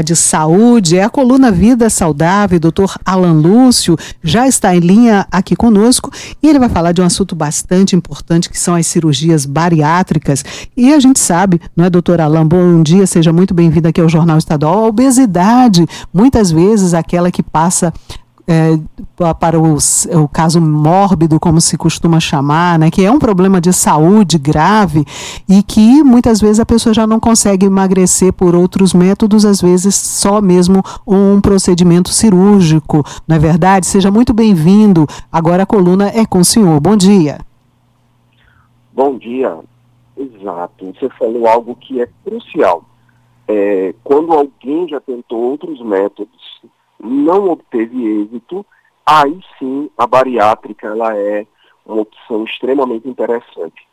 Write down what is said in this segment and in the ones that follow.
de saúde, é a coluna Vida Saudável, doutor Alan Lúcio já está em linha aqui conosco e ele vai falar de um assunto bastante importante que são as cirurgias bariátricas. E a gente sabe, não é, doutor Alan? Bom dia, seja muito bem-vindo aqui ao Jornal Estadual. A obesidade, muitas vezes aquela que passa é, para os, o caso mórbido, como se costuma chamar, né, que é um problema de saúde grave e que muitas vezes a pessoa já não consegue emagrecer por outros métodos, às vezes só mesmo um procedimento cirúrgico, não é verdade? Seja muito bem-vindo. Agora a coluna é com o senhor. Bom dia. Bom dia. Exato. Você falou algo que é crucial. É, quando alguém já tentou outros métodos não obteve êxito, aí sim a bariátrica ela é uma opção extremamente interessante.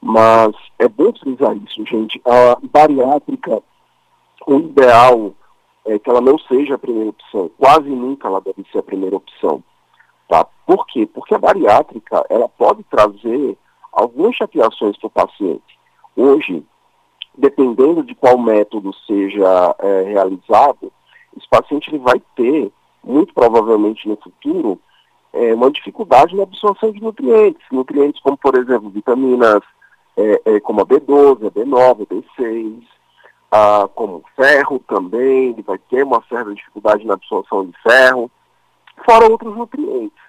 Mas é bom frisar isso, gente. A bariátrica, o ideal é que ela não seja a primeira opção. Quase nunca ela deve ser a primeira opção. Tá? Por quê? Porque a bariátrica ela pode trazer algumas chateações para o paciente. Hoje, dependendo de qual método seja é, realizado, esse paciente ele vai ter, muito provavelmente no futuro, é, uma dificuldade na absorção de nutrientes. Nutrientes como, por exemplo, vitaminas é, é, como a B12, a B9, a B6, a, como ferro também, ele vai ter uma certa dificuldade na absorção de ferro, fora outros nutrientes.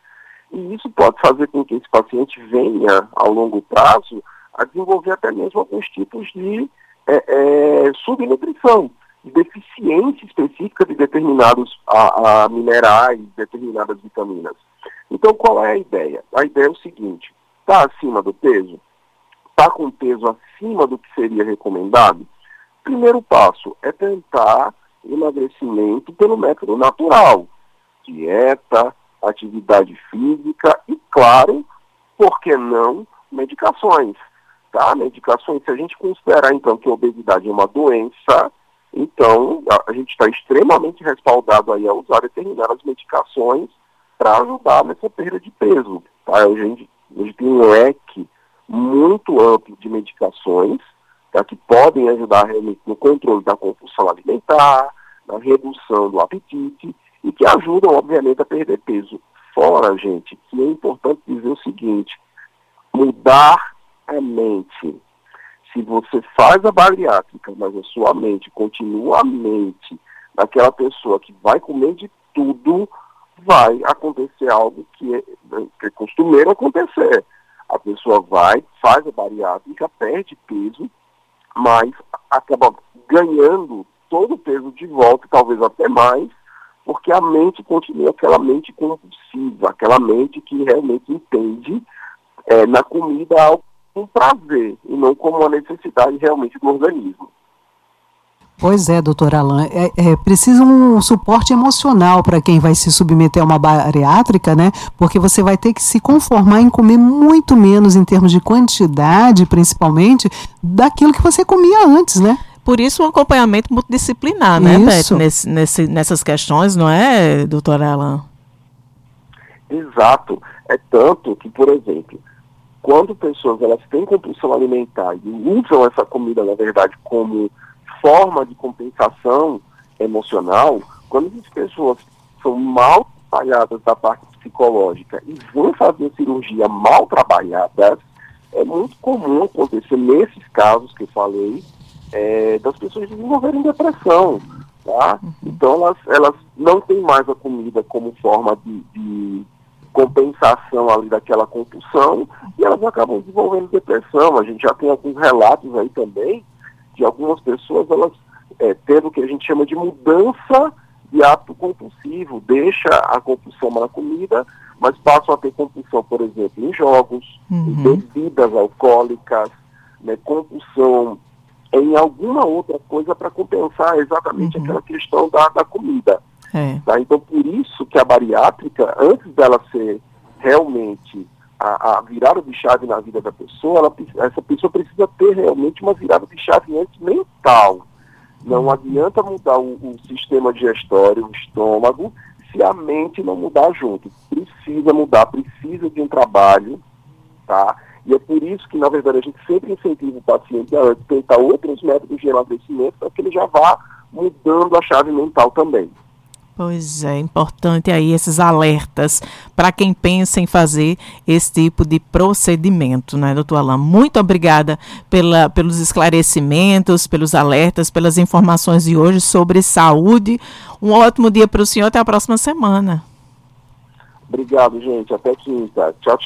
E isso pode fazer com que esse paciente venha, ao longo prazo, a desenvolver até mesmo alguns tipos de é, é, subnutrição deficiência específica de determinados a, a minerais, determinadas vitaminas. Então, qual é a ideia? A ideia é o seguinte: está acima do peso? Está com peso acima do que seria recomendado? Primeiro passo é tentar emagrecimento pelo método natural: dieta, atividade física e, claro, por que não, medicações. Tá? Medicações, se a gente considerar então que a obesidade é uma doença, então, a, a gente está extremamente respaldado aí a usar determinadas medicações para ajudar nessa perda de peso. Tá? A, gente, a gente tem um leque muito amplo de medicações tá? que podem ajudar realmente no controle da compulsão alimentar, na redução do apetite e que ajudam, obviamente, a perder peso. Fora, gente, que é importante dizer o seguinte, mudar a mente se você faz a bariátrica, mas a sua mente continua a mente daquela pessoa que vai comer de tudo, vai acontecer algo que é, que é costumeiro acontecer. A pessoa vai, faz a bariátrica, perde peso, mas acaba ganhando todo o peso de volta, talvez até mais, porque a mente continua aquela mente compulsiva, aquela mente que realmente entende é, na comida algo um prazer e não como uma necessidade realmente do organismo. Pois é, doutor Alain, é, é, precisa um suporte emocional para quem vai se submeter a uma bariátrica, né? Porque você vai ter que se conformar em comer muito menos em termos de quantidade, principalmente, daquilo que você comia antes, né? Por isso um acompanhamento multidisciplinar, né, Beth, nesse, nesse, nessas questões, não é, doutor Alain? Exato. É tanto que, por exemplo, quando pessoas elas têm compulsão alimentar e usam essa comida, na verdade, como forma de compensação emocional, quando as pessoas são mal trabalhadas da parte psicológica e vão fazer cirurgia mal trabalhadas, é muito comum acontecer nesses casos que eu falei, é, das pessoas desenvolverem depressão. Tá? Uhum. Então elas, elas não têm mais a comida como forma de, de compensação ali daquela compulsão e elas acabam desenvolvendo depressão. A gente já tem alguns relatos aí também de algumas pessoas, elas é, tendo o que a gente chama de mudança de hábito compulsivo, deixa a compulsão na comida, mas passam a ter compulsão, por exemplo, em jogos, uhum. em bebidas alcoólicas, né, compulsão em alguma outra coisa para compensar exatamente uhum. aquela questão da, da comida. É. Tá? Então, por isso que a bariátrica, antes dela ser realmente a, a virada de chave na vida da pessoa, ela, essa pessoa precisa ter realmente uma virada de chave antes mental. Não uhum. adianta mudar o, o sistema digestório, o estômago, se a mente não mudar junto. Precisa mudar, precisa de um trabalho, tá? E é por isso que, na verdade, a gente sempre incentiva o paciente a tentar outros métodos de emagrecimento para que ele já vá mudando a chave mental também. Pois é, importante aí esses alertas para quem pensa em fazer esse tipo de procedimento, né, doutor Alain? Muito obrigada pela, pelos esclarecimentos, pelos alertas, pelas informações de hoje sobre saúde. Um ótimo dia para o senhor, até a próxima semana. Obrigado, gente. Até quinta. Tchau, tchau.